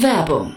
Werbung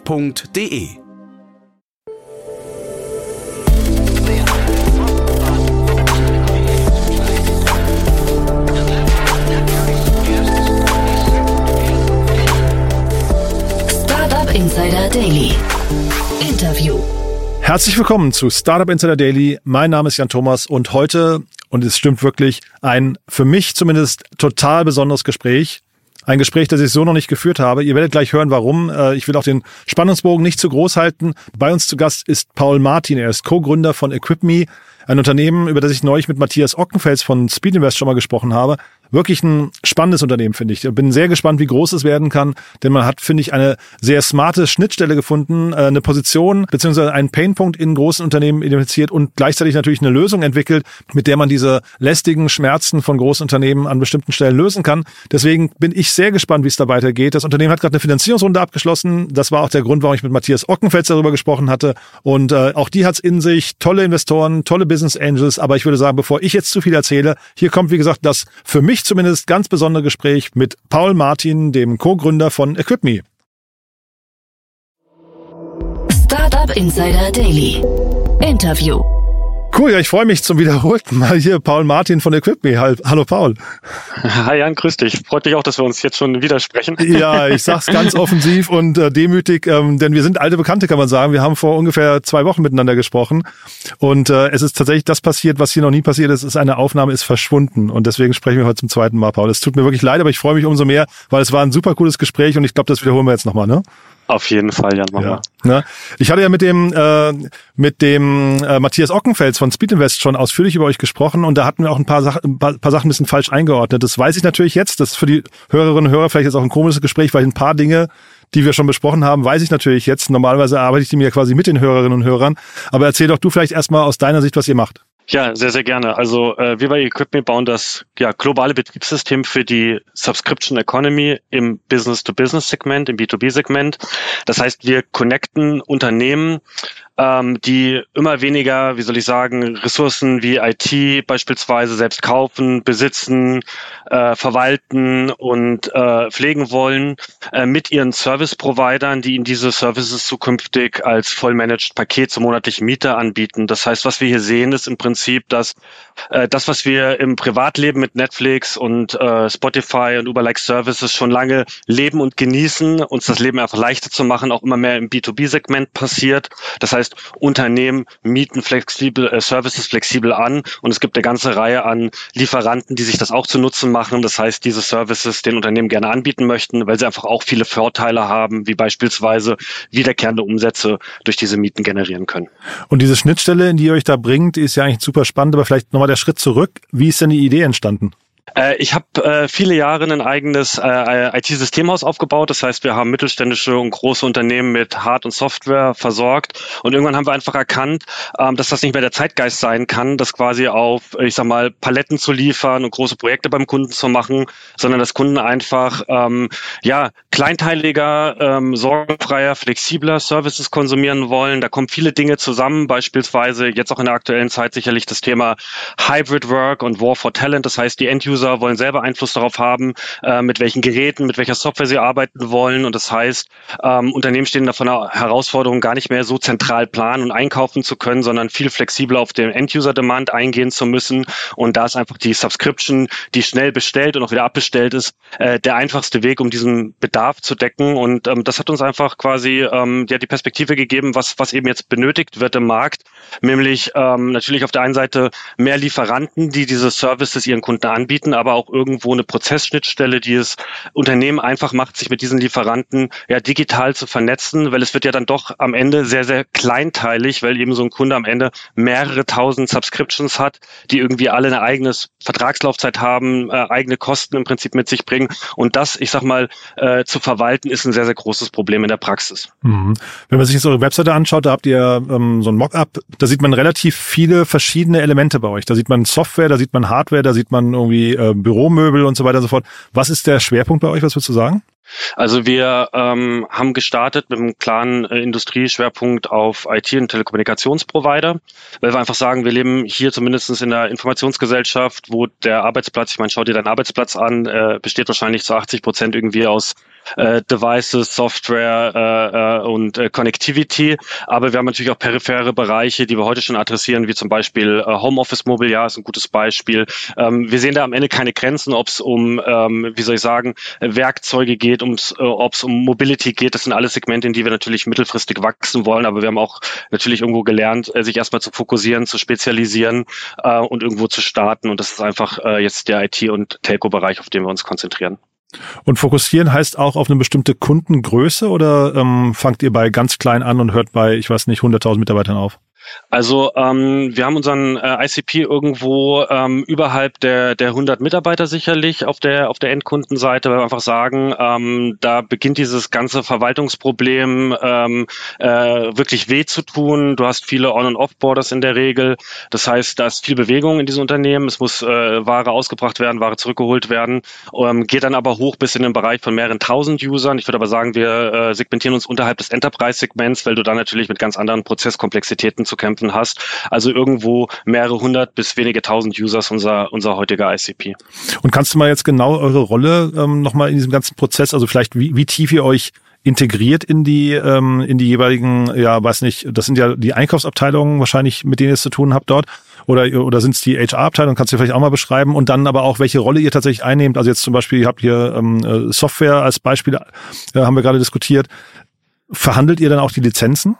f.de. Startup Insider Daily. Interview. Herzlich willkommen zu Startup Insider Daily. Mein Name ist Jan Thomas und heute, und es stimmt wirklich, ein für mich zumindest total besonderes Gespräch ein Gespräch, das ich so noch nicht geführt habe. Ihr werdet gleich hören, warum. Äh, ich will auch den Spannungsbogen nicht zu groß halten. Bei uns zu Gast ist Paul Martin. Er ist Co-Gründer von EquipMe, ein Unternehmen, über das ich neulich mit Matthias Ockenfels von Speedinvest schon mal gesprochen habe wirklich ein spannendes Unternehmen, finde ich. Ich bin sehr gespannt, wie groß es werden kann, denn man hat, finde ich, eine sehr smarte Schnittstelle gefunden, äh, eine Position beziehungsweise einen Painpunkt in großen Unternehmen identifiziert und gleichzeitig natürlich eine Lösung entwickelt, mit der man diese lästigen Schmerzen von großen Unternehmen an bestimmten Stellen lösen kann. Deswegen bin ich sehr gespannt, wie es da weitergeht. Das Unternehmen hat gerade eine Finanzierungsrunde abgeschlossen. Das war auch der Grund, warum ich mit Matthias Ockenfels darüber gesprochen hatte. Und äh, auch die hat's in sich. Tolle Investoren, tolle Business Angels. Aber ich würde sagen, bevor ich jetzt zu viel erzähle, hier kommt, wie gesagt, das für mich mich zumindest ganz besondere Gespräch mit Paul Martin, dem Co-Gründer von EquipMe. Startup Insider Daily. Interview. Cool, ja, ich freue mich zum wiederholten Mal hier Paul Martin von EquipMe. Hallo Paul. Hi Jan, grüß dich. Freut mich auch, dass wir uns jetzt schon widersprechen. Ja, ich sag's ganz offensiv und äh, demütig, ähm, denn wir sind alte Bekannte, kann man sagen. Wir haben vor ungefähr zwei Wochen miteinander gesprochen und äh, es ist tatsächlich das passiert, was hier noch nie passiert ist. ist eine Aufnahme ist verschwunden und deswegen sprechen wir heute zum zweiten Mal, Paul. Es tut mir wirklich leid, aber ich freue mich umso mehr, weil es war ein super cooles Gespräch und ich glaube, das wiederholen wir jetzt nochmal, ne? Auf jeden Fall, Jan, machen ja. wir. Ne? Ich hatte ja mit dem äh, mit dem äh, Matthias Ockenfels von Speedinvest schon ausführlich über euch gesprochen und da hatten wir auch ein paar, Sach ein paar, paar Sachen ein bisschen falsch eingeordnet. Das weiß ich natürlich jetzt. Das ist für die Hörerinnen und Hörer vielleicht jetzt auch ein komisches Gespräch, weil ein paar Dinge die wir schon besprochen haben, weiß ich natürlich jetzt. Normalerweise arbeite ich die mir quasi mit den Hörerinnen und Hörern. Aber erzähl doch du vielleicht erstmal aus deiner Sicht, was ihr macht. Ja, sehr, sehr gerne. Also äh, wir bei Equipment bauen das ja, globale Betriebssystem für die Subscription Economy im Business-to-Business-Segment, im B2B-Segment. Das heißt, wir connecten Unternehmen ähm, die immer weniger, wie soll ich sagen, Ressourcen wie IT beispielsweise selbst kaufen, besitzen, äh, verwalten und äh, pflegen wollen, äh, mit ihren Service-Providern, die ihnen diese Services zukünftig als vollmanaged Paket zur monatlichen Miete anbieten. Das heißt, was wir hier sehen, ist im Prinzip, dass äh, das, was wir im Privatleben mit Netflix und äh, Spotify und Uber-like Services schon lange leben und genießen, uns das Leben einfach leichter zu machen, auch immer mehr im B2B-Segment passiert. Das heißt, heißt, Unternehmen mieten flexibel, äh, Services flexibel an und es gibt eine ganze Reihe an Lieferanten, die sich das auch zu Nutzen machen. Das heißt, diese Services den Unternehmen gerne anbieten möchten, weil sie einfach auch viele Vorteile haben, wie beispielsweise wiederkehrende Umsätze durch diese Mieten generieren können. Und diese Schnittstelle, in die ihr euch da bringt, ist ja eigentlich super spannend, aber vielleicht nochmal der Schritt zurück. Wie ist denn die Idee entstanden? Äh, ich habe äh, viele Jahre ein eigenes äh, IT-Systemhaus aufgebaut. Das heißt, wir haben mittelständische und große Unternehmen mit Hard- und Software versorgt. Und irgendwann haben wir einfach erkannt, ähm, dass das nicht mehr der Zeitgeist sein kann, das quasi auf, ich sag mal, Paletten zu liefern und große Projekte beim Kunden zu machen, sondern dass Kunden einfach ähm, ja kleinteiliger, ähm, sorgenfreier, flexibler Services konsumieren wollen. Da kommen viele Dinge zusammen, beispielsweise jetzt auch in der aktuellen Zeit sicherlich das Thema Hybrid Work und War for Talent. Das heißt, die End-User User wollen selber Einfluss darauf haben, äh, mit welchen Geräten, mit welcher Software sie arbeiten wollen. Und das heißt, ähm, Unternehmen stehen da von der Herausforderung, gar nicht mehr so zentral planen und einkaufen zu können, sondern viel flexibler auf den End-User-Demand eingehen zu müssen. Und da ist einfach die Subscription, die schnell bestellt und auch wieder abbestellt ist, äh, der einfachste Weg, um diesen Bedarf zu decken. Und ähm, das hat uns einfach quasi ähm, ja die Perspektive gegeben, was, was eben jetzt benötigt wird im Markt, nämlich ähm, natürlich auf der einen Seite mehr Lieferanten, die diese Services ihren Kunden anbieten anbieten, aber auch irgendwo eine Prozessschnittstelle, die es Unternehmen einfach macht, sich mit diesen Lieferanten ja digital zu vernetzen, weil es wird ja dann doch am Ende sehr, sehr kleinteilig, weil eben so ein Kunde am Ende mehrere tausend Subscriptions hat, die irgendwie alle eine eigene Vertragslaufzeit haben, äh, eigene Kosten im Prinzip mit sich bringen. Und das, ich sag mal, äh, zu verwalten, ist ein sehr, sehr großes Problem in der Praxis. Mhm. Wenn man sich jetzt eure Webseite anschaut, da habt ihr ähm, so ein Mockup, da sieht man relativ viele verschiedene Elemente bei euch. Da sieht man Software, da sieht man Hardware, da sieht man irgendwie äh, Büromöbel und so weiter und so fort. Was ist der Schwerpunkt bei euch? Was würdest du sagen? Also wir ähm, haben gestartet mit einem klaren äh, Industrieschwerpunkt auf IT- und Telekommunikationsprovider, weil wir einfach sagen, wir leben hier zumindest in der Informationsgesellschaft, wo der Arbeitsplatz, ich meine, schau dir deinen Arbeitsplatz an, äh, besteht wahrscheinlich zu 80 Prozent irgendwie aus äh, Devices, Software äh, äh, und äh, Connectivity. Aber wir haben natürlich auch periphere Bereiche, die wir heute schon adressieren, wie zum Beispiel äh, Homeoffice Mobiliar ist ein gutes Beispiel. Ähm, wir sehen da am Ende keine Grenzen, ob es um, ähm, wie soll ich sagen, Werkzeuge geht, ums, äh, ob es um Mobility geht. Das sind alles Segmente, in die wir natürlich mittelfristig wachsen wollen. Aber wir haben auch natürlich irgendwo gelernt, äh, sich erstmal zu fokussieren, zu spezialisieren äh, und irgendwo zu starten. Und das ist einfach äh, jetzt der IT- und Telco-Bereich, auf den wir uns konzentrieren. Und fokussieren heißt auch auf eine bestimmte Kundengröße oder ähm, fangt ihr bei ganz klein an und hört bei, ich weiß nicht, 100.000 Mitarbeitern auf? Also ähm, wir haben unseren äh, ICP irgendwo ähm, überhalb der, der 100 Mitarbeiter sicherlich auf der, auf der Endkundenseite, weil wir einfach sagen, ähm, da beginnt dieses ganze Verwaltungsproblem ähm, äh, wirklich weh zu tun. Du hast viele On- und Off-Borders in der Regel. Das heißt, da ist viel Bewegung in diesen Unternehmen. Es muss äh, Ware ausgebracht werden, Ware zurückgeholt werden. Ähm, geht dann aber hoch bis in den Bereich von mehreren tausend Usern. Ich würde aber sagen, wir äh, segmentieren uns unterhalb des Enterprise-Segments, weil du dann natürlich mit ganz anderen Prozesskomplexitäten zu kämpfen hast. Also irgendwo mehrere hundert bis wenige tausend Users unser, unser heutiger ICP. Und kannst du mal jetzt genau eure Rolle ähm, nochmal in diesem ganzen Prozess, also vielleicht wie, wie tief ihr euch integriert in die ähm, in die jeweiligen, ja, weiß nicht, das sind ja die Einkaufsabteilungen wahrscheinlich, mit denen ihr es zu tun habt dort, oder oder sind es die HR-Abteilung? Kannst du vielleicht auch mal beschreiben und dann aber auch welche Rolle ihr tatsächlich einnehmt. Also jetzt zum Beispiel, ihr habt hier ähm, äh, Software als Beispiel, äh, haben wir gerade diskutiert. Verhandelt ihr dann auch die Lizenzen?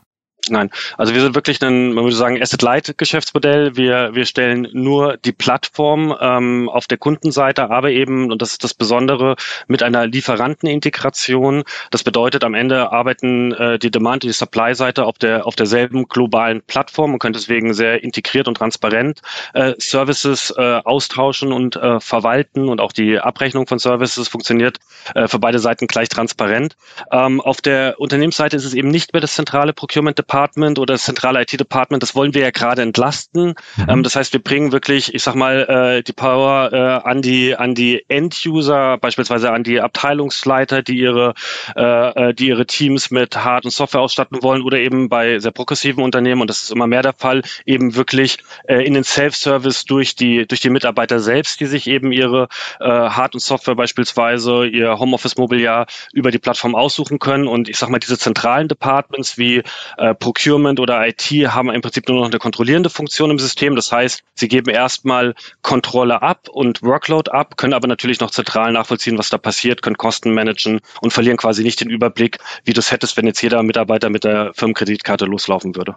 Nein, also wir sind wirklich ein, man würde sagen, Asset-Light-Geschäftsmodell. Wir, wir stellen nur die Plattform ähm, auf der Kundenseite, aber eben, und das ist das Besondere, mit einer Lieferantenintegration. Das bedeutet, am Ende arbeiten äh, die Demand- und die Supply-Seite auf, der, auf derselben globalen Plattform und können deswegen sehr integriert und transparent äh, Services äh, austauschen und äh, verwalten und auch die Abrechnung von Services funktioniert äh, für beide Seiten gleich transparent. Ähm, auf der Unternehmensseite ist es eben nicht mehr das zentrale Procurement Department oder das zentrale IT-Department, das wollen wir ja gerade entlasten. Mhm. Ähm, das heißt, wir bringen wirklich, ich sag mal, äh, die Power äh, an die an die End-User, beispielsweise an die Abteilungsleiter, die ihre äh, äh, die ihre Teams mit Hard- und Software ausstatten wollen oder eben bei sehr progressiven Unternehmen und das ist immer mehr der Fall, eben wirklich äh, in den Self-Service durch die durch die Mitarbeiter selbst, die sich eben ihre äh, Hard- und Software beispielsweise ihr Homeoffice-Mobiliar über die Plattform aussuchen können und ich sag mal diese zentralen Departments wie äh, Procurement oder IT haben im Prinzip nur noch eine kontrollierende Funktion im System. Das heißt, sie geben erstmal Kontrolle ab und Workload ab, können aber natürlich noch zentral nachvollziehen, was da passiert, können Kosten managen und verlieren quasi nicht den Überblick, wie du es hättest, wenn jetzt jeder Mitarbeiter mit der Firmenkreditkarte loslaufen würde.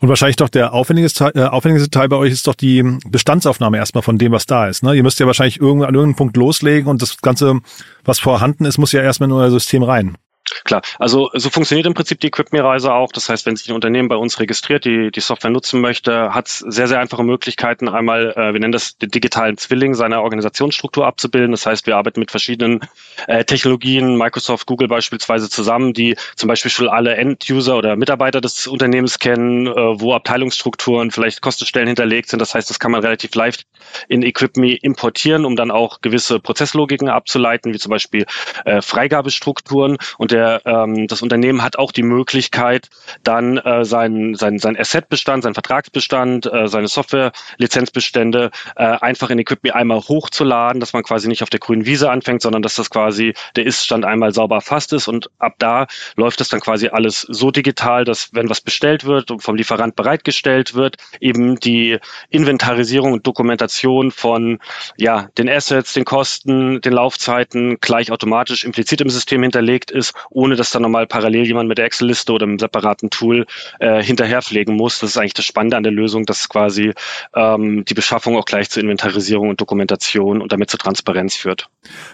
Und wahrscheinlich doch der aufwendigste, äh, aufwendigste Teil bei euch ist doch die Bestandsaufnahme erstmal von dem, was da ist. Ne? Ihr müsst ja wahrscheinlich irgendwann an irgendeinem Punkt loslegen und das Ganze, was vorhanden ist, muss ja erstmal in euer System rein. Klar, also so funktioniert im Prinzip die Equipme-Reise auch. Das heißt, wenn sich ein Unternehmen bei uns registriert, die die Software nutzen möchte, hat es sehr, sehr einfache Möglichkeiten, einmal, äh, wir nennen das den digitalen Zwilling seiner Organisationsstruktur abzubilden. Das heißt, wir arbeiten mit verschiedenen äh, Technologien, Microsoft, Google beispielsweise zusammen, die zum Beispiel schon alle End-User oder Mitarbeiter des Unternehmens kennen, äh, wo Abteilungsstrukturen, vielleicht Kostenstellen hinterlegt sind. Das heißt, das kann man relativ leicht in Equipme importieren, um dann auch gewisse Prozesslogiken abzuleiten, wie zum Beispiel äh, Freigabestrukturen. Und der, ähm, das Unternehmen hat auch die Möglichkeit, dann äh, sein, sein, sein Assetbestand, sein Vertragsbestand, äh, seine Software-Lizenzbestände äh, einfach in Equipme einmal hochzuladen, dass man quasi nicht auf der grünen Wiese anfängt, sondern dass das quasi der Ist-Stand einmal sauber erfasst ist. Und ab da läuft das dann quasi alles so digital, dass wenn was bestellt wird und vom Lieferant bereitgestellt wird, eben die Inventarisierung und Dokumentation von ja, den Assets, den Kosten, den Laufzeiten gleich automatisch implizit im System hinterlegt ist ohne dass dann nochmal parallel jemand mit der Excel-Liste oder einem separaten Tool äh, hinterherpflegen muss. Das ist eigentlich das Spannende an der Lösung, dass quasi ähm, die Beschaffung auch gleich zur Inventarisierung und Dokumentation und damit zur Transparenz führt.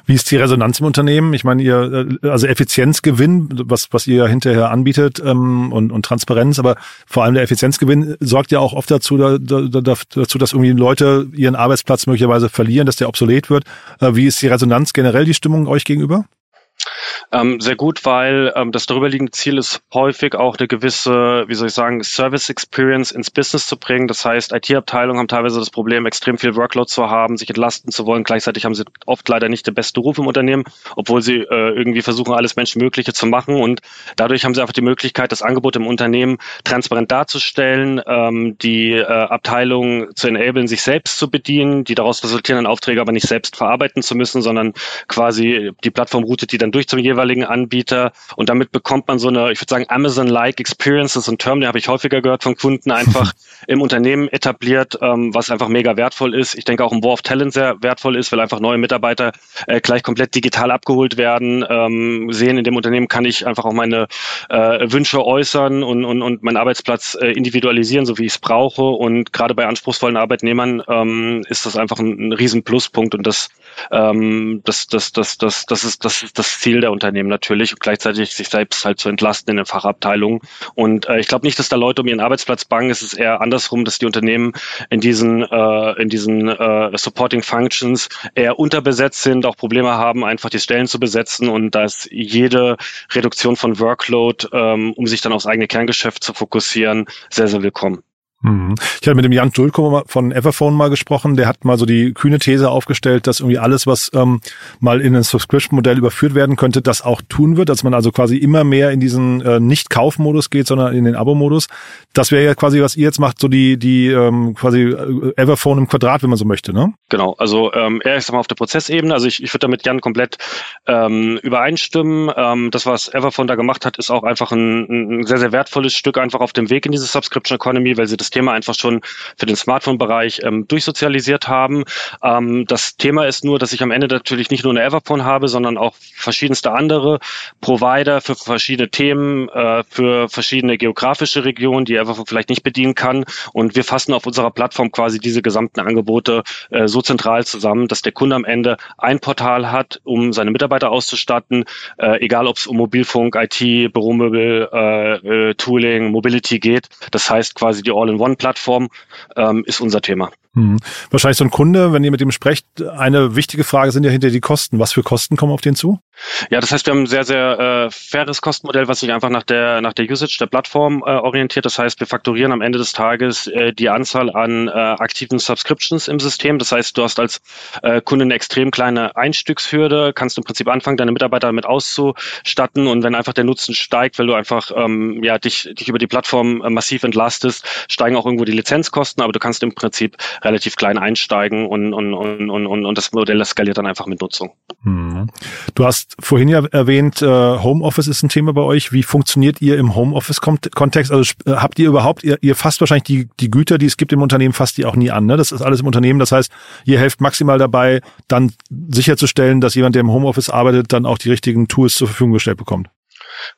Wie ist die Resonanz im Unternehmen? Ich meine, ihr, äh, also Effizienzgewinn, was, was ihr hinterher anbietet ähm, und, und Transparenz, aber vor allem der Effizienzgewinn sorgt ja auch oft dazu, da, da, dazu, dass irgendwie Leute ihren Arbeitsplatz möglicherweise verlieren, dass der obsolet wird. Äh, wie ist die Resonanz generell, die Stimmung euch gegenüber? Ähm, sehr gut, weil ähm, das darüberliegende Ziel ist häufig auch eine gewisse, wie soll ich sagen, Service Experience ins Business zu bringen. Das heißt, IT-Abteilungen haben teilweise das Problem, extrem viel Workload zu haben, sich entlasten zu wollen. Gleichzeitig haben sie oft leider nicht den besten Ruf im Unternehmen, obwohl sie äh, irgendwie versuchen, alles Menschenmögliche zu machen. Und dadurch haben sie einfach die Möglichkeit, das Angebot im Unternehmen transparent darzustellen, ähm, die äh, Abteilung zu enablen, sich selbst zu bedienen, die daraus resultierenden Aufträge aber nicht selbst verarbeiten zu müssen, sondern quasi die Plattform routet die dann durch zum jeweiligen Anbieter und damit bekommt man so eine, ich würde sagen, Amazon-like Experience, das ist ein Term, den habe ich häufiger gehört von Kunden, einfach im Unternehmen etabliert, ähm, was einfach mega wertvoll ist. Ich denke auch im War of Talent sehr wertvoll ist, weil einfach neue Mitarbeiter äh, gleich komplett digital abgeholt werden, ähm, sehen, in dem Unternehmen kann ich einfach auch meine äh, Wünsche äußern und, und, und meinen Arbeitsplatz äh, individualisieren, so wie ich es brauche. Und gerade bei anspruchsvollen Arbeitnehmern ähm, ist das einfach ein, ein riesen Pluspunkt und das, ähm, das, das, das, das, das, ist, das ist das Ziel der Unternehmen natürlich und gleichzeitig sich selbst halt zu entlasten in den Fachabteilungen. Und äh, ich glaube nicht, dass da Leute um ihren Arbeitsplatz bangen. Es ist eher andersrum, dass die Unternehmen in diesen, äh, in diesen äh, Supporting Functions eher unterbesetzt sind, auch Probleme haben, einfach die Stellen zu besetzen und da ist jede Reduktion von Workload, ähm, um sich dann aufs eigene Kerngeschäft zu fokussieren, sehr, sehr willkommen. Mhm. Ich hatte mit dem Jan Dulko von Everphone mal gesprochen, der hat mal so die kühne These aufgestellt, dass irgendwie alles, was ähm, mal in ein Subscription-Modell überführt werden könnte, das auch tun wird, dass man also quasi immer mehr in diesen äh, Nicht-Kauf-Modus geht, sondern in den Abo-Modus. Das wäre ja quasi, was ihr jetzt macht, so die, die ähm, quasi äh, Everphone im Quadrat, wenn man so möchte, ne? Genau, also ähm, er ist mal auf der Prozessebene, also ich, ich würde damit Jan komplett ähm, übereinstimmen. Ähm, das, was Everphone da gemacht hat, ist auch einfach ein, ein sehr, sehr wertvolles Stück einfach auf dem Weg in diese Subscription Economy, weil sie das Thema einfach schon für den Smartphone-Bereich ähm, durchsozialisiert haben. Ähm, das Thema ist nur, dass ich am Ende natürlich nicht nur eine Everphone habe, sondern auch verschiedenste andere Provider für verschiedene Themen, äh, für verschiedene geografische Regionen, die Everphone vielleicht nicht bedienen kann. Und wir fassen auf unserer Plattform quasi diese gesamten Angebote äh, so zentral zusammen, dass der Kunde am Ende ein Portal hat, um seine Mitarbeiter auszustatten, äh, egal ob es um Mobilfunk, IT, Büromöbel, äh, äh, Tooling, Mobility geht. Das heißt quasi die All-in One-Plattform ähm, ist unser Thema. Hm. Wahrscheinlich so ein Kunde, wenn ihr mit ihm sprecht, eine wichtige Frage sind ja hinter die Kosten. Was für Kosten kommen auf den zu? Ja, das heißt, wir haben ein sehr, sehr äh, faires Kostenmodell, was sich einfach nach der, nach der Usage der Plattform äh, orientiert. Das heißt, wir fakturieren am Ende des Tages äh, die Anzahl an äh, aktiven Subscriptions im System. Das heißt, du hast als äh, Kunde eine extrem kleine Einstiegshürde, kannst im Prinzip anfangen, deine Mitarbeiter damit auszustatten. Und wenn einfach der Nutzen steigt, weil du einfach ähm, ja, dich, dich über die Plattform äh, massiv entlastest, steigen auch irgendwo die Lizenzkosten, aber du kannst im Prinzip relativ klein einsteigen und, und, und, und, und das Modell skaliert dann einfach mit Nutzung. Hm. Du hast vorhin ja erwähnt, äh, Homeoffice ist ein Thema bei euch. Wie funktioniert ihr im Homeoffice-Kontext? Also äh, habt ihr überhaupt, ihr, ihr fasst wahrscheinlich die, die Güter, die es gibt im Unternehmen, fasst die auch nie an. Ne? Das ist alles im Unternehmen. Das heißt, ihr helft maximal dabei, dann sicherzustellen, dass jemand, der im Homeoffice arbeitet, dann auch die richtigen Tools zur Verfügung gestellt bekommt.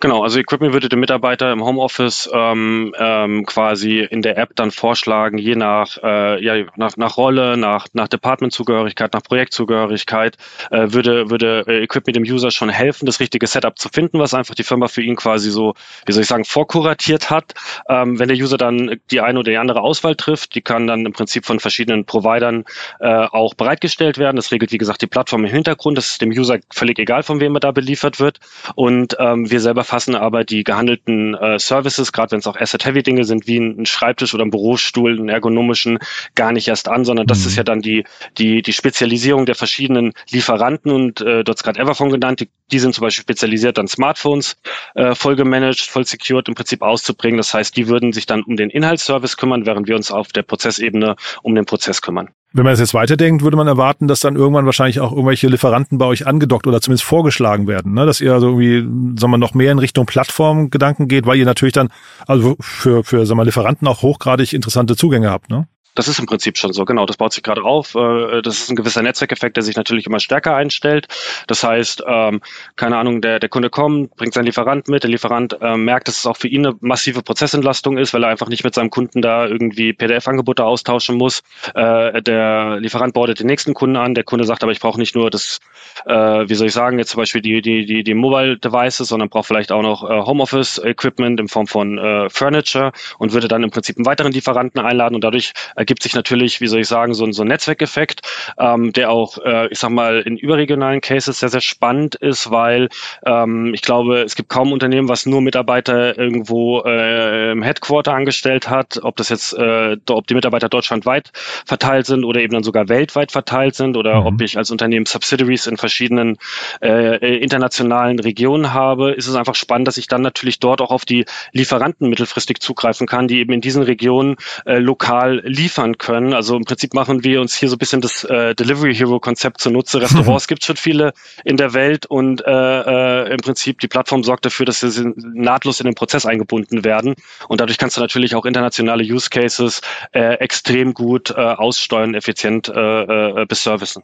Genau, also Equipment würde dem Mitarbeiter im Homeoffice ähm, ähm, quasi in der App dann vorschlagen, je nach, äh, ja, nach, nach Rolle, nach, nach Departmentzugehörigkeit, nach Projektzugehörigkeit, äh, würde, würde äh, Equipment dem User schon helfen, das richtige Setup zu finden, was einfach die Firma für ihn quasi so, wie soll ich sagen, vorkuratiert hat. Ähm, wenn der User dann die eine oder die andere Auswahl trifft, die kann dann im Prinzip von verschiedenen Providern äh, auch bereitgestellt werden. Das regelt, wie gesagt, die Plattform im Hintergrund. Das ist dem User völlig egal, von wem er da beliefert wird. Und ähm, wir selber fassen aber die gehandelten äh, Services, gerade wenn es auch Asset-Heavy-Dinge sind, wie ein Schreibtisch oder ein Bürostuhl, einen ergonomischen, gar nicht erst an, sondern das mhm. ist ja dann die, die, die Spezialisierung der verschiedenen Lieferanten und äh, dort gerade Everphone genannt, die, die sind zum Beispiel spezialisiert an Smartphones, äh, voll gemanagt, voll secured im Prinzip auszubringen. Das heißt, die würden sich dann um den Inhaltsservice kümmern, während wir uns auf der Prozessebene um den Prozess kümmern. Wenn man das jetzt weiterdenkt, würde man erwarten, dass dann irgendwann wahrscheinlich auch irgendwelche Lieferanten bei euch angedockt oder zumindest vorgeschlagen werden, ne? dass ihr also irgendwie, sagen wir, noch mehr in Richtung Plattformgedanken geht, weil ihr natürlich dann also für für sagen wir, Lieferanten auch hochgradig interessante Zugänge habt, ne? Das ist im Prinzip schon so, genau. Das baut sich gerade auf. Äh, das ist ein gewisser Netzwerkeffekt, der sich natürlich immer stärker einstellt. Das heißt, ähm, keine Ahnung, der, der Kunde kommt, bringt seinen Lieferant mit, der Lieferant äh, merkt, dass es auch für ihn eine massive Prozessentlastung ist, weil er einfach nicht mit seinem Kunden da irgendwie PDF-Angebote austauschen muss. Äh, der Lieferant bordet den nächsten Kunden an, der Kunde sagt aber, ich brauche nicht nur das, wie soll ich sagen, jetzt zum Beispiel die, die, die, die Mobile Devices, sondern braucht vielleicht auch noch Homeoffice-Equipment in Form von Furniture und würde dann im Prinzip einen weiteren Lieferanten einladen und dadurch ergibt sich natürlich, wie soll ich sagen, so, so ein Netzwerkeffekt, ähm, der auch, äh, ich sag mal, in überregionalen Cases sehr, sehr spannend ist, weil ähm, ich glaube, es gibt kaum Unternehmen, was nur Mitarbeiter irgendwo äh, im Headquarter angestellt hat, ob das jetzt, äh, ob die Mitarbeiter deutschlandweit verteilt sind oder eben dann sogar weltweit verteilt sind oder mhm. ob ich als Unternehmen Subsidiaries in verschiedenen äh, internationalen Regionen habe, ist es einfach spannend, dass ich dann natürlich dort auch auf die Lieferanten mittelfristig zugreifen kann, die eben in diesen Regionen äh, lokal liefern liefern können. Also im Prinzip machen wir uns hier so ein bisschen das äh, Delivery Hero Konzept zunutze. Restaurants gibt es schon viele in der Welt und äh, äh, im Prinzip die Plattform sorgt dafür, dass sie nahtlos in den Prozess eingebunden werden. Und dadurch kannst du natürlich auch internationale Use Cases äh, extrem gut äh, aussteuern, effizient äh, äh, beservicen.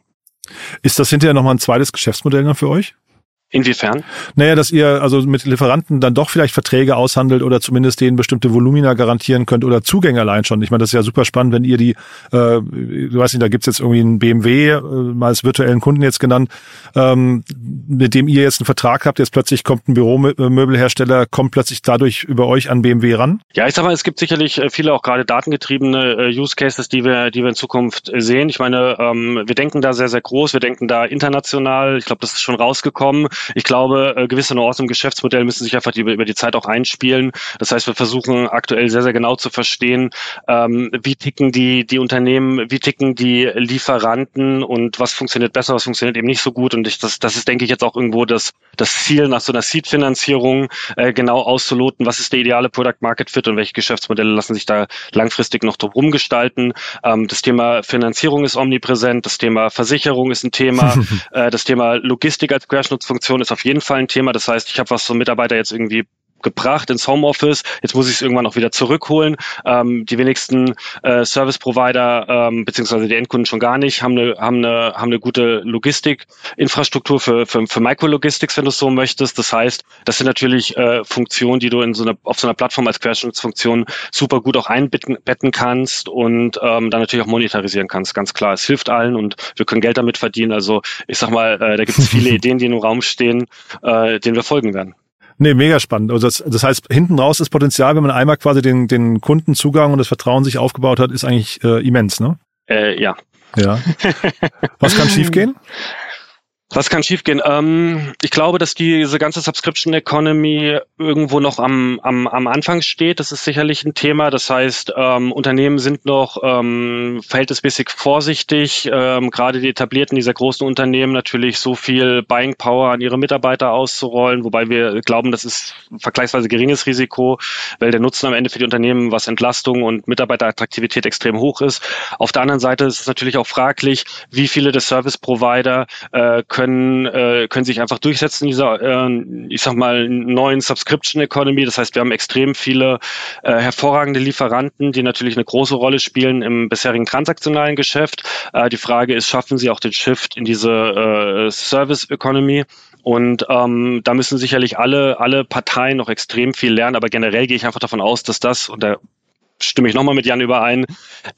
Ist das hinterher nochmal ein zweites Geschäftsmodell noch für euch? Inwiefern? Naja, dass ihr also mit Lieferanten dann doch vielleicht Verträge aushandelt oder zumindest denen bestimmte Volumina garantieren könnt oder Zugänge allein schon. Ich meine, das ist ja super spannend, wenn ihr die, äh, du weißt nicht, da gibt's jetzt irgendwie einen BMW, äh, mal als virtuellen Kunden jetzt genannt, ähm, mit dem ihr jetzt einen Vertrag habt, jetzt plötzlich kommt ein Büromöbelhersteller, kommt plötzlich dadurch über euch an BMW ran? Ja, ich sag mal, es gibt sicherlich äh, viele auch gerade datengetriebene äh, Use Cases, die wir, die wir in Zukunft sehen. Ich meine, ähm, wir denken da sehr, sehr groß, wir denken da international. Ich glaube, das ist schon rausgekommen. Ich glaube, äh, gewisse Nuancen im Geschäftsmodell müssen sich einfach die, über die Zeit auch einspielen. Das heißt, wir versuchen aktuell sehr, sehr genau zu verstehen, ähm, wie ticken die, die Unternehmen, wie ticken die Lieferanten und was funktioniert besser, was funktioniert eben nicht so gut. Und ich, das, das ist, denke ich, jetzt auch irgendwo das, das Ziel nach so einer Seed-Finanzierung äh, genau auszuloten, was ist der ideale Product Market Fit und welche Geschäftsmodelle lassen sich da langfristig noch drum gestalten. Ähm, das Thema Finanzierung ist omnipräsent, das Thema Versicherung ist ein Thema, äh, das Thema Logistik als Querschnittsfunktion Kommunikation ist auf jeden Fall ein Thema. Das heißt, ich habe was so Mitarbeiter jetzt irgendwie gebracht ins Homeoffice. Jetzt muss ich es irgendwann auch wieder zurückholen. Ähm, die wenigsten äh, Service Provider ähm, beziehungsweise die Endkunden schon gar nicht haben eine haben eine haben eine gute Logistikinfrastruktur für für, für Micrologistics, wenn du es so möchtest. Das heißt, das sind natürlich äh, Funktionen, die du in so einer auf so einer Plattform als Querschnittsfunktion super gut auch einbetten kannst und ähm, dann natürlich auch monetarisieren kannst. Ganz klar, es hilft allen und wir können Geld damit verdienen. Also ich sag mal, äh, da gibt es viele Ideen, die im Raum stehen, äh, denen wir folgen werden. Nee, mega spannend. Also das, das heißt, hinten raus das Potenzial, wenn man einmal quasi den, den Kundenzugang und das Vertrauen sich aufgebaut hat, ist eigentlich äh, immens, ne? Äh, ja. Ja. Was kann schiefgehen? Was kann schiefgehen? Ähm, ich glaube, dass diese ganze Subscription Economy irgendwo noch am, am, am Anfang steht. Das ist sicherlich ein Thema. Das heißt, ähm, Unternehmen sind noch ähm, verhältnismäßig vorsichtig. Ähm, gerade die etablierten dieser großen Unternehmen natürlich so viel Buying Power an ihre Mitarbeiter auszurollen, wobei wir glauben, das ist vergleichsweise geringes Risiko, weil der Nutzen am Ende für die Unternehmen, was Entlastung und Mitarbeiterattraktivität extrem hoch ist. Auf der anderen Seite ist es natürlich auch fraglich, wie viele der Service Provider äh, können können, äh, können sich einfach durchsetzen in dieser, äh, ich sag mal, neuen Subscription Economy. Das heißt, wir haben extrem viele äh, hervorragende Lieferanten, die natürlich eine große Rolle spielen im bisherigen transaktionalen Geschäft. Äh, die Frage ist, schaffen sie auch den Shift in diese äh, Service Economy? Und ähm, da müssen sicherlich alle, alle Parteien noch extrem viel lernen, aber generell gehe ich einfach davon aus, dass das, und da stimme ich nochmal mit Jan überein,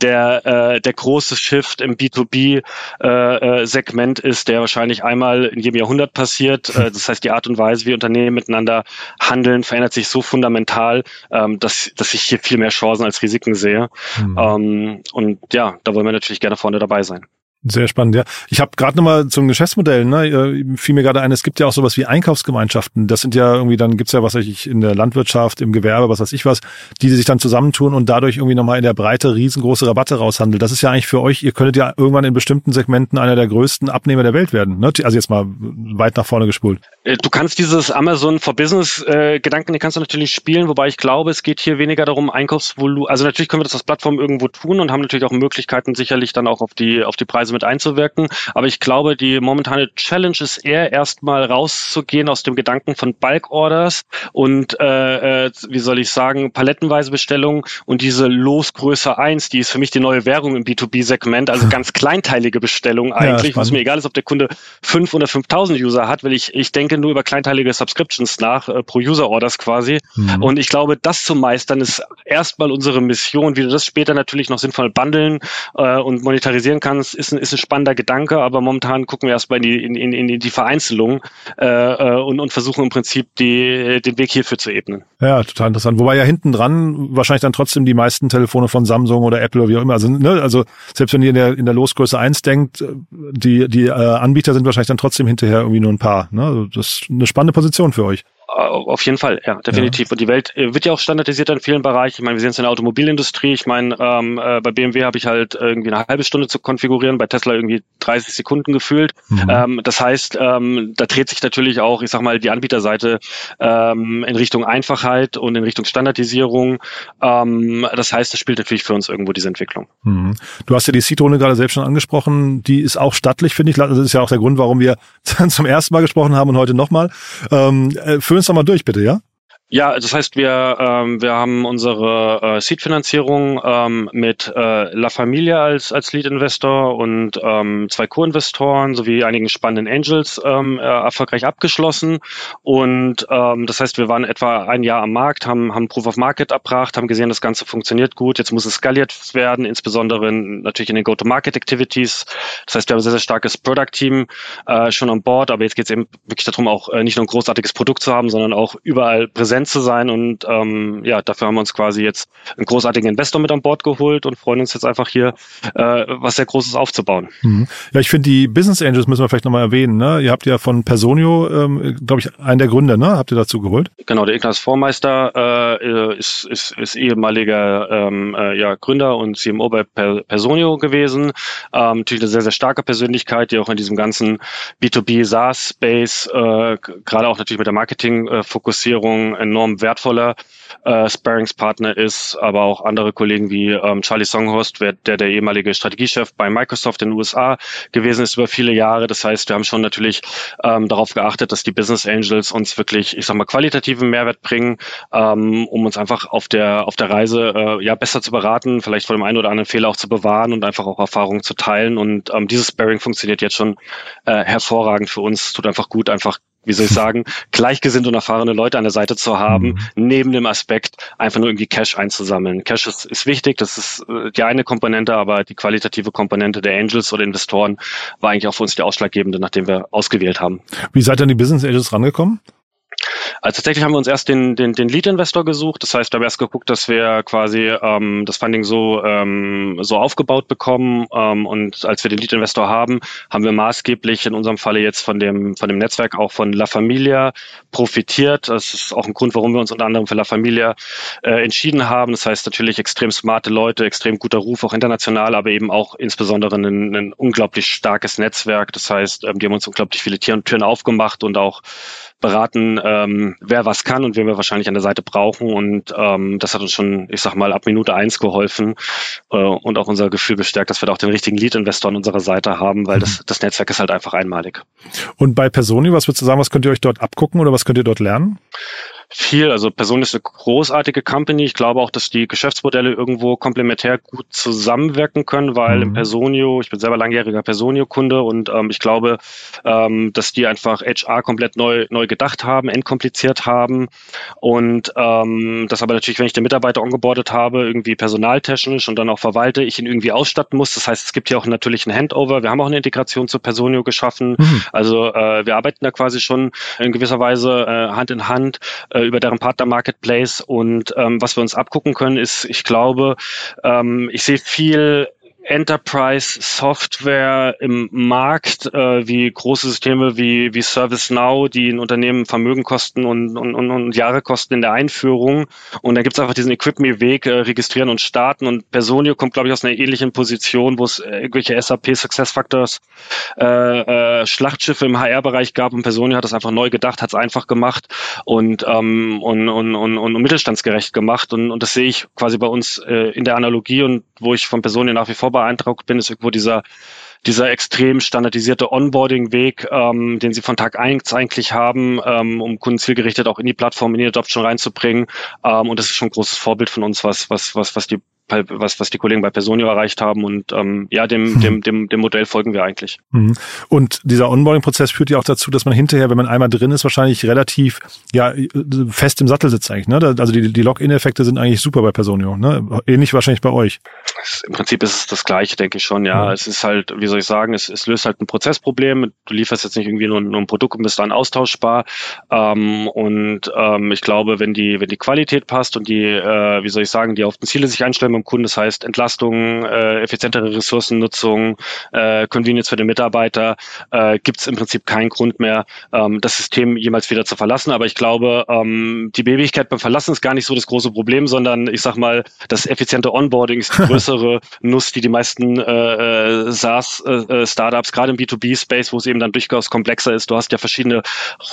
der, äh, der große Shift im B2B-Segment äh, ist, der wahrscheinlich einmal in jedem Jahrhundert passiert. Äh, das heißt, die Art und Weise, wie Unternehmen miteinander handeln, verändert sich so fundamental, ähm, dass, dass ich hier viel mehr Chancen als Risiken sehe. Mhm. Ähm, und ja, da wollen wir natürlich gerne vorne dabei sein. Sehr spannend, ja. Ich habe gerade nochmal zum Geschäftsmodell, ne, äh, fiel mir gerade ein, es gibt ja auch sowas wie Einkaufsgemeinschaften. Das sind ja irgendwie, dann gibt's ja was weiß ich in der Landwirtschaft, im Gewerbe, was weiß ich was, die sich dann zusammentun und dadurch irgendwie nochmal in der Breite riesengroße Rabatte raushandeln. Das ist ja eigentlich für euch, ihr könntet ja irgendwann in bestimmten Segmenten einer der größten Abnehmer der Welt werden. Ne? Also jetzt mal weit nach vorne gespult. Äh, du kannst dieses Amazon for Business äh, Gedanken, den kannst du natürlich spielen, wobei ich glaube, es geht hier weniger darum, Einkaufsvolumen, also natürlich können wir das als Plattform irgendwo tun und haben natürlich auch Möglichkeiten, sicherlich dann auch auf die, auf die Preise Weise mit einzuwirken. Aber ich glaube, die momentane Challenge ist eher erstmal rauszugehen aus dem Gedanken von Bulk Orders und äh, äh, wie soll ich sagen, palettenweise Bestellungen und diese Losgröße 1, die ist für mich die neue Währung im B2B-Segment, also ganz kleinteilige Bestellungen eigentlich, ja, was mir egal ist, ob der Kunde 5 oder 5000 User hat, weil ich, ich denke nur über kleinteilige Subscriptions nach, äh, pro User Orders quasi. Mhm. Und ich glaube, das zu meistern ist erstmal unsere Mission. Wie du das später natürlich noch sinnvoll bundeln äh, und monetarisieren kannst, ist ein, ist ein spannender Gedanke, aber momentan gucken wir erstmal in die, in, in, in die Vereinzelung äh, äh, und, und versuchen im Prinzip die, den Weg hierfür zu ebnen. Ja, total interessant. Wobei ja hinten dran wahrscheinlich dann trotzdem die meisten Telefone von Samsung oder Apple oder wie auch immer sind. Ne? Also selbst wenn ihr in der, in der Losgröße 1 denkt, die, die äh, Anbieter sind wahrscheinlich dann trotzdem hinterher irgendwie nur ein paar. Ne? Also das ist eine spannende Position für euch. Auf jeden Fall, ja, definitiv. Ja. Und die Welt äh, wird ja auch standardisiert in vielen Bereichen. Ich meine, wir sehen es in der Automobilindustrie. Ich meine, ähm, äh, bei BMW habe ich halt irgendwie eine halbe Stunde zu konfigurieren, bei Tesla irgendwie 30 Sekunden gefühlt. Mhm. Ähm, das heißt, ähm, da dreht sich natürlich auch, ich sag mal, die Anbieterseite ähm, in Richtung Einfachheit und in Richtung Standardisierung. Ähm, das heißt, das spielt natürlich für uns irgendwo diese Entwicklung. Mhm. Du hast ja die Seed-Runde gerade selbst schon angesprochen. Die ist auch stattlich, finde ich. Das ist ja auch der Grund, warum wir zum ersten Mal gesprochen haben und heute nochmal. Ähm, äh, für uns nochmal durch, bitte, ja? Ja, das heißt, wir, ähm, wir haben unsere äh, Seed-Finanzierung ähm, mit äh, La Familia als, als Lead-Investor und ähm, zwei Co-Investoren sowie einigen spannenden Angels ähm, äh, erfolgreich abgeschlossen. Und ähm, das heißt, wir waren etwa ein Jahr am Markt, haben, haben Proof of Market erbracht, haben gesehen, das Ganze funktioniert gut. Jetzt muss es skaliert werden, insbesondere in, natürlich in den Go-to-Market-Activities. Das heißt, wir haben ein sehr, sehr starkes Product-Team äh, schon an Bord, aber jetzt geht es eben wirklich darum, auch äh, nicht nur ein großartiges Produkt zu haben, sondern auch überall präsent präsent zu sein. Und ähm, ja, dafür haben wir uns quasi jetzt einen großartigen Investor mit an Bord geholt und freuen uns jetzt einfach hier äh, was sehr Großes aufzubauen. Mhm. Ja, ich finde die Business Angels müssen wir vielleicht nochmal erwähnen. Ne? Ihr habt ja von Personio, ähm, glaube ich, einen der Gründer, ne? Habt ihr dazu geholt? Genau, der Ignaz Vormeister äh, ist, ist, ist ehemaliger ähm, äh, ja, Gründer und CMO bei Personio gewesen. Ähm, natürlich eine sehr, sehr starke Persönlichkeit, die auch in diesem ganzen B2B SaaS-Space, äh, gerade auch natürlich mit der Marketing-Fokussierung enorm wertvoller äh, Sparringspartner ist, aber auch andere Kollegen wie ähm, Charlie Songhorst, der der ehemalige Strategiechef bei Microsoft in den USA gewesen ist über viele Jahre. Das heißt, wir haben schon natürlich ähm, darauf geachtet, dass die Business Angels uns wirklich, ich sag mal, qualitativen Mehrwert bringen, ähm, um uns einfach auf der auf der Reise äh, ja besser zu beraten, vielleicht vor dem einen oder anderen Fehler auch zu bewahren und einfach auch Erfahrungen zu teilen. Und ähm, dieses Sparring funktioniert jetzt schon äh, hervorragend für uns. Tut einfach gut, einfach wie soll ich sagen, gleichgesinnte und erfahrene Leute an der Seite zu haben, mhm. neben dem Aspekt, einfach nur irgendwie Cash einzusammeln. Cash ist, ist wichtig, das ist äh, die eine Komponente, aber die qualitative Komponente der Angels oder Investoren war eigentlich auch für uns die ausschlaggebende, nachdem wir ausgewählt haben. Wie seid ihr an die Business Angels rangekommen? Also tatsächlich haben wir uns erst den, den, den Lead-Investor gesucht. Das heißt, da haben wir erst geguckt, dass wir quasi ähm, das Funding so, ähm, so aufgebaut bekommen. Ähm, und als wir den Lead-Investor haben, haben wir maßgeblich in unserem Falle jetzt von dem, von dem Netzwerk auch von La Familia profitiert. Das ist auch ein Grund, warum wir uns unter anderem für La Familia äh, entschieden haben. Das heißt natürlich extrem smarte Leute, extrem guter Ruf, auch international, aber eben auch insbesondere ein, ein unglaublich starkes Netzwerk. Das heißt, ähm, die haben uns unglaublich viele Türen aufgemacht und auch beraten, ähm, wer was kann und wen wir wahrscheinlich an der Seite brauchen. Und ähm, das hat uns schon, ich sag mal, ab Minute eins geholfen äh, und auch unser Gefühl bestärkt, dass wir da auch den richtigen Lead-Investor an unserer Seite haben, weil das, das Netzwerk ist halt einfach einmalig. Und bei Personi, was würdest du sagen, was könnt ihr euch dort abgucken oder was könnt ihr dort lernen? Viel. Also Person ist eine großartige Company. Ich glaube auch, dass die Geschäftsmodelle irgendwo komplementär gut zusammenwirken können, weil mhm. im Personio, ich bin selber langjähriger Personio-Kunde und ähm, ich glaube, ähm, dass die einfach HR komplett neu, neu gedacht haben, entkompliziert haben und ähm, das aber natürlich, wenn ich den Mitarbeiter ongeboardet habe, irgendwie personaltechnisch und dann auch verwalte, ich ihn irgendwie ausstatten muss. Das heißt, es gibt hier auch natürlich einen Handover. Wir haben auch eine Integration zu Personio geschaffen. Mhm. Also äh, wir arbeiten da quasi schon in gewisser Weise äh, Hand in Hand äh, über deren Partner Marketplace. Und ähm, was wir uns abgucken können, ist, ich glaube, ähm, ich sehe viel Enterprise Software im Markt, äh, wie große Systeme wie, wie ServiceNow, die ein Unternehmen Vermögen kosten und, und, und, Jahre kosten in der Einführung. Und da gibt es einfach diesen Equip-Me-Weg, äh, registrieren und starten. Und Personio kommt, glaube ich, aus einer ähnlichen Position, wo es äh, irgendwelche SAP Success Factors äh, äh, Schlachtschiffe im HR-Bereich gab und Personio hat das einfach neu gedacht, hat es einfach gemacht und, ähm, und, und, und, und mittelstandsgerecht gemacht. Und, und das sehe ich quasi bei uns äh, in der Analogie und wo ich von Personio nach wie vor beeindruckt bin, ist irgendwo dieser dieser extrem standardisierte Onboarding-Weg, ähm, den sie von Tag eins eigentlich haben, ähm, um Kunden zielgerichtet auch in die Plattform, in die Adoption reinzubringen. Ähm, und das ist schon ein großes Vorbild von uns, was, was, was, was die was, was die Kollegen bei Personio erreicht haben. Und ähm, ja, dem, mhm. dem, dem, dem Modell folgen wir eigentlich. Mhm. Und dieser Onboarding-Prozess führt ja auch dazu, dass man hinterher, wenn man einmal drin ist, wahrscheinlich relativ ja, fest im Sattel sitzt eigentlich. Ne? Also die, die Login-Effekte sind eigentlich super bei Personio. Ne? Ähnlich wahrscheinlich bei euch. Im Prinzip ist es das Gleiche, denke ich schon. Ja, mhm. es ist halt, wie soll ich sagen, es, es löst halt ein Prozessproblem. Du lieferst jetzt nicht irgendwie nur, nur ein Produkt und bist dann austauschbar. Ähm, und ähm, ich glaube, wenn die, wenn die Qualität passt und die, äh, wie soll ich sagen, die auf den Ziele sich einstellen beim Kunden, das heißt Entlastung, äh, effizientere Ressourcennutzung, äh, Convenience für den Mitarbeiter, äh, gibt es im Prinzip keinen Grund mehr, ähm, das System jemals wieder zu verlassen. Aber ich glaube, ähm, die Babygkeit beim Verlassen ist gar nicht so das große Problem, sondern ich sag mal, das effiziente Onboarding ist die größere Nuss, die die meisten äh, äh SaaS-Startups, äh, gerade im B2B-Space, wo es eben dann durchaus komplexer ist, du hast ja verschiedene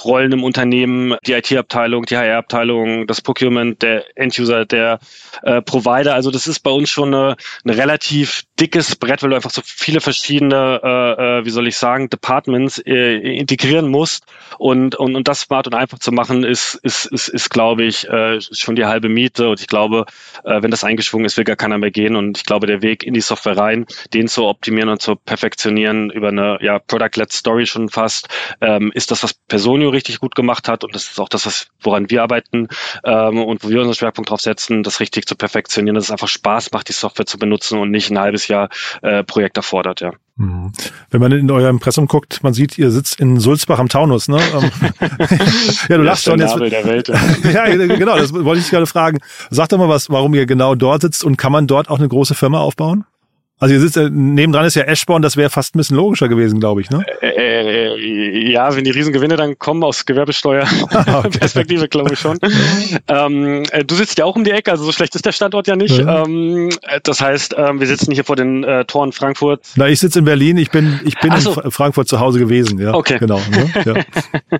Rollen im Unternehmen, die IT-Abteilung, die HR-Abteilung, das Procurement, der End-User, der äh, Provider. Also das ist bei uns schon eine, ein relativ dickes Brett, weil du einfach so viele verschiedene, äh, äh, wie soll ich sagen, Departments äh, integrieren musst. Und, und, und das smart und einfach zu machen, ist, ist, ist, ist glaube ich, äh, schon die halbe Miete. Und ich glaube, äh, wenn das eingeschwungen ist, will gar keiner mehr gehen. Und ich glaube, der Weg in die Software rein, den zu optimieren und zu perfektionieren über eine ja, Product-led Story schon fast, ähm, ist das, was Personio richtig gut gemacht hat. Und das ist auch das, was, woran wir arbeiten ähm, und wo wir unseren Schwerpunkt drauf setzen, das richtig zu perfektionieren, dass es einfach Spaß macht, die Software zu benutzen und nicht ein halbes Jahr äh, Projekt erfordert, ja. Mhm. Wenn man in euer Impressum guckt, man sieht, ihr sitzt in Sulzbach am Taunus, ne? Ähm, ja, du lachst schon jetzt. Der Welt, ja, genau, das wollte ich gerade fragen. Sag doch mal was, warum ihr genau dort sitzt und kann man dort auch eine große Firma aufbauen? Also ihr sitzt, äh, nebendran ist ja Eschborn, das wäre fast ein bisschen logischer gewesen, glaube ich, ne? Äh, äh, ja, wenn die Riesengewinne dann kommen aus Gewerbesteuerperspektive, okay. glaube ich schon. ähm, äh, du sitzt ja auch um die Ecke, also so schlecht ist der Standort ja nicht. Ja. Ähm, das heißt, ähm, wir sitzen hier vor den äh, Toren Frankfurt. Na, ich sitze in Berlin, ich bin, ich bin so. in Frankfurt zu Hause gewesen, ja. Okay. Genau. Ne? Ja.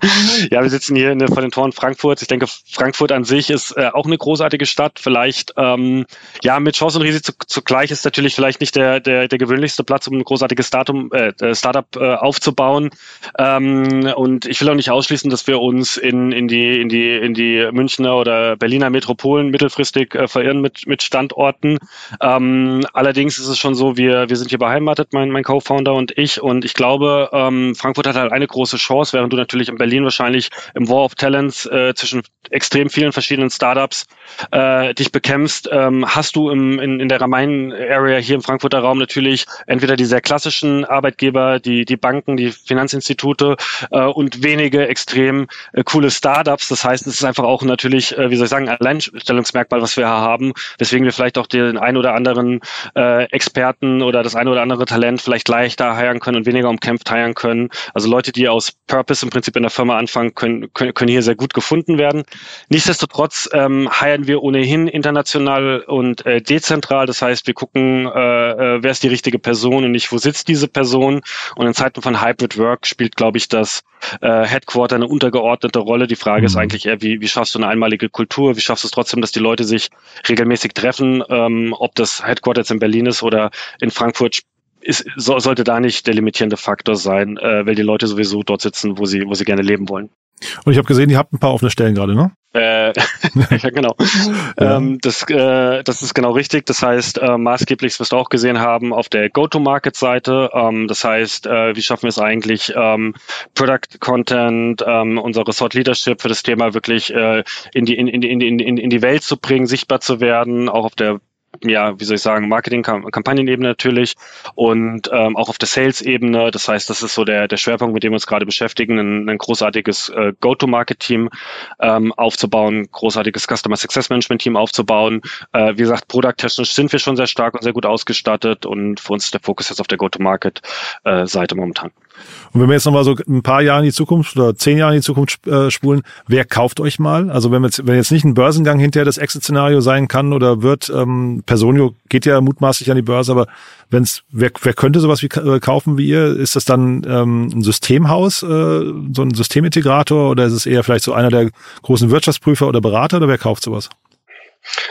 ja. wir sitzen hier in, vor den Toren Frankfurt. Ich denke, Frankfurt an sich ist äh, auch eine großartige Stadt. Vielleicht, ähm, ja, mit Chance und Risiko zugleich ist natürlich vielleicht nicht der der, der, der gewöhnlichste Platz, um ein großartiges Datum, äh, äh, Startup äh, aufzubauen. Ähm, und ich will auch nicht ausschließen, dass wir uns in, in, die, in, die, in die Münchner oder Berliner Metropolen mittelfristig äh, verirren mit, mit Standorten. Ähm, allerdings ist es schon so, wir, wir sind hier beheimatet, mein, mein Co-Founder und ich. Und ich glaube, ähm, Frankfurt hat halt eine große Chance, während du natürlich in Berlin wahrscheinlich im War of Talents äh, zwischen extrem vielen verschiedenen Startups äh, dich bekämpfst, ähm, hast du im, in, in der Rhein-Area hier im Frankfurter Raum natürlich entweder die sehr klassischen Arbeitgeber, die, die Banken, die Finanzinstitute äh, und wenige extrem äh, coole Startups. Das heißt, es ist einfach auch natürlich, äh, wie soll ich sagen, ein Alleinstellungsmerkmal, was wir haben, weswegen wir vielleicht auch den ein oder anderen äh, Experten oder das ein oder andere Talent vielleicht leichter heiren können und weniger umkämpft heiren können. Also Leute, die aus Purpose im Prinzip in der Firma anfangen, können, können, können hier sehr gut gefunden werden. Nichtsdestotrotz ähm, heiren wir ohnehin international und äh, dezentral. Das heißt, wir gucken äh, äh, wer ist die richtige Person und nicht, wo sitzt diese Person. Und in Zeiten von Hybrid Work spielt, glaube ich, das äh, Headquarter eine untergeordnete Rolle. Die Frage mhm. ist eigentlich eher, wie, wie schaffst du eine einmalige Kultur? Wie schaffst du es trotzdem, dass die Leute sich regelmäßig treffen? Ähm, ob das Headquarter jetzt in Berlin ist oder in Frankfurt, ist, so, sollte da nicht der limitierende Faktor sein, äh, weil die Leute sowieso dort sitzen, wo sie, wo sie gerne leben wollen. Und ich habe gesehen, ihr habt ein paar offene Stellen gerade, ne? Äh, ja, genau. Ja. Ähm, das, äh, das ist genau richtig. Das heißt, äh, maßgeblich, was du auch gesehen haben, auf der Go-to-Market-Seite. Ähm, das heißt, äh, wie schaffen wir es eigentlich, ähm, Product Content, ähm, unser Resort Leadership für das Thema wirklich äh, in, die, in, in, in, in, in die Welt zu bringen, sichtbar zu werden, auch auf der ja, wie soll ich sagen, Marketing-Kampagnenebene natürlich und ähm, auch auf der Sales-Ebene. Das heißt, das ist so der, der Schwerpunkt, mit dem wir uns gerade beschäftigen, ein, ein großartiges äh, Go-to-Market-Team ähm, aufzubauen, großartiges Customer Success Management-Team aufzubauen. Äh, wie gesagt, produkttechnisch sind wir schon sehr stark und sehr gut ausgestattet und für uns ist der Fokus jetzt auf der Go-to-Market-Seite äh, momentan. Und wenn wir jetzt nochmal so ein paar Jahre in die Zukunft oder zehn Jahre in die Zukunft äh, spulen, wer kauft euch mal? Also wenn jetzt, wenn jetzt nicht ein Börsengang hinterher das Exit-Szenario sein kann oder wird, ähm, Personio geht ja mutmaßlich an die Börse, aber wenn's, wer, wer könnte sowas wie äh, kaufen wie ihr? Ist das dann ähm, ein Systemhaus, äh, so ein Systemintegrator oder ist es eher vielleicht so einer der großen Wirtschaftsprüfer oder Berater oder wer kauft sowas?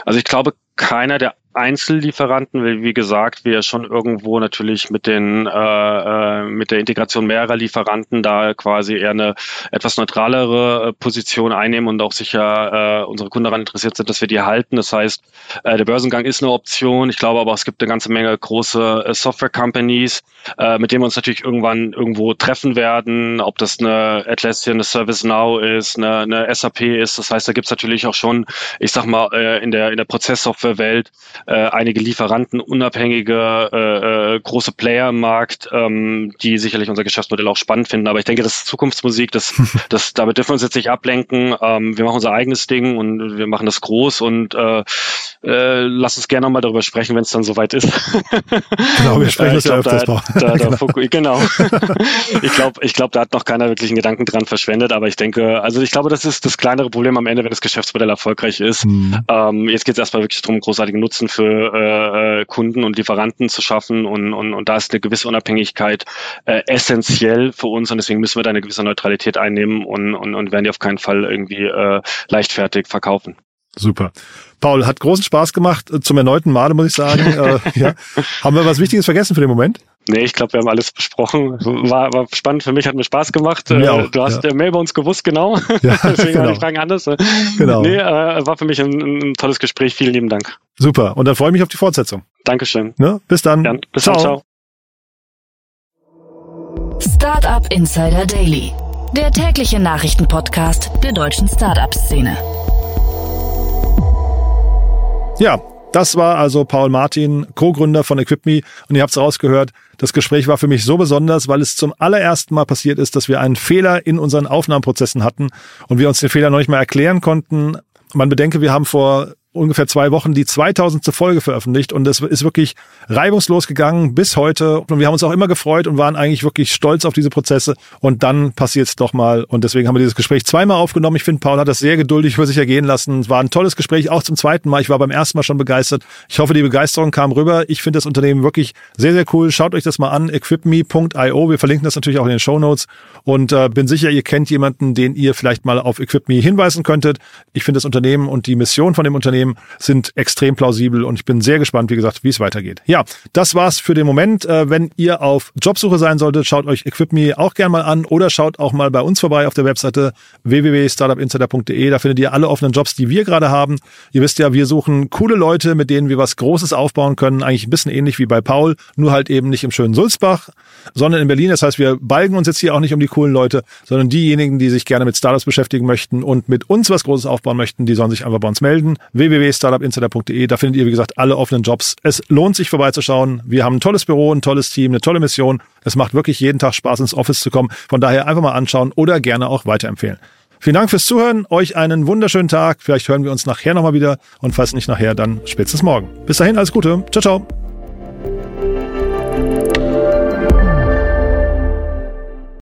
Also ich glaube, keiner der Einzellieferanten, weil wie gesagt, wir schon irgendwo natürlich mit den äh, äh, mit der Integration mehrerer Lieferanten da quasi eher eine etwas neutralere äh, Position einnehmen und auch sicher äh, unsere Kunden daran interessiert sind, dass wir die halten. Das heißt, äh, der Börsengang ist eine Option. Ich glaube aber, es gibt eine ganze Menge große äh, Software-Companies, äh, mit denen wir uns natürlich irgendwann irgendwo treffen werden, ob das eine Atlassian, eine ServiceNow ist, eine, eine SAP ist. Das heißt, da gibt es natürlich auch schon, ich sag mal, äh, in der in der Prozesssoftware-Welt äh, einige Lieferanten, unabhängige äh, äh, große Player im Markt, ähm, die sicherlich unser Geschäftsmodell auch spannend finden. Aber ich denke, das ist Zukunftsmusik, das, das, damit dürfen wir uns jetzt nicht ablenken. Ähm, wir machen unser eigenes Ding und wir machen das groß und äh, äh, lass uns gerne mal darüber sprechen, wenn es dann soweit ist. Genau, wir sprechen äh, das ja öfters da, da, da, genau. genau. ich glaube, ich glaube, da hat noch keiner wirklich einen Gedanken dran verschwendet, aber ich denke, also ich glaube, das ist das kleinere Problem am Ende, wenn das Geschäftsmodell erfolgreich ist. Mhm. Ähm, jetzt geht es erstmal wirklich darum, großartigen Nutzen für äh, äh, Kunden und Lieferanten zu schaffen und, und, und da ist eine gewisse Unabhängigkeit äh, essentiell für uns und deswegen müssen wir da eine gewisse Neutralität einnehmen und, und, und werden die auf keinen Fall irgendwie äh, leichtfertig verkaufen. Super. Paul, hat großen Spaß gemacht, zum erneuten Male, muss ich sagen. äh, ja. Haben wir was Wichtiges vergessen für den Moment? Nee, ich glaube, wir haben alles besprochen. War, war spannend für mich, hat mir Spaß gemacht. Mir äh, auch, du hast ja. Mail bei uns gewusst, genau. Ja, Deswegen genau. waren die Fragen anders. Genau. Nee, äh, war für mich ein, ein, tolles Gespräch. Vielen lieben Dank. Super. Und dann freue ich mich auf die Fortsetzung. Dankeschön. Ne? Bis dann. Ja, bis ciao. dann. Ciao. Startup Insider Daily. Der tägliche Nachrichtenpodcast der deutschen Startup-Szene. Ja, das war also Paul Martin, Co-Gründer von EquipMe. Und ihr habt es rausgehört, das Gespräch war für mich so besonders, weil es zum allerersten Mal passiert ist, dass wir einen Fehler in unseren Aufnahmeprozessen hatten und wir uns den Fehler noch nicht mal erklären konnten. Man bedenke, wir haben vor ungefähr zwei Wochen die 2000. Folge veröffentlicht und es ist wirklich reibungslos gegangen bis heute und wir haben uns auch immer gefreut und waren eigentlich wirklich stolz auf diese Prozesse und dann passiert es doch mal und deswegen haben wir dieses Gespräch zweimal aufgenommen. Ich finde, Paul hat das sehr geduldig über sich ergehen lassen. Es war ein tolles Gespräch, auch zum zweiten Mal. Ich war beim ersten Mal schon begeistert. Ich hoffe, die Begeisterung kam rüber. Ich finde das Unternehmen wirklich sehr, sehr cool. Schaut euch das mal an, equipme.io. Wir verlinken das natürlich auch in den Show Notes und äh, bin sicher, ihr kennt jemanden, den ihr vielleicht mal auf Equipme hinweisen könntet. Ich finde das Unternehmen und die Mission von dem Unternehmen Unternehmen sind extrem plausibel und ich bin sehr gespannt, wie gesagt, wie es weitergeht. Ja, das war's für den Moment. Äh, wenn ihr auf Jobsuche sein solltet, schaut euch EquipMe auch gerne mal an oder schaut auch mal bei uns vorbei auf der Webseite www.startupinsider.de. Da findet ihr alle offenen Jobs, die wir gerade haben. Ihr wisst ja, wir suchen coole Leute, mit denen wir was Großes aufbauen können. Eigentlich ein bisschen ähnlich wie bei Paul, nur halt eben nicht im schönen Sulzbach, sondern in Berlin. Das heißt, wir balgen uns jetzt hier auch nicht um die coolen Leute, sondern diejenigen, die sich gerne mit Startups beschäftigen möchten und mit uns was Großes aufbauen möchten, die sollen sich einfach bei uns melden. www.startupinsider.de. Da findet ihr, wie gesagt, alle offenen Jobs. Es lohnt sich vorbeizuschauen. Wir haben ein tolles Büro, ein tolles Team, eine tolle Mission. Es macht wirklich jeden Tag Spaß, ins Office zu kommen. Von daher einfach mal anschauen oder gerne auch weiterempfehlen. Vielen Dank fürs Zuhören. Euch einen wunderschönen Tag. Vielleicht hören wir uns nachher nochmal wieder. Und falls nicht nachher, dann spätestens morgen. Bis dahin, alles Gute. Ciao, ciao.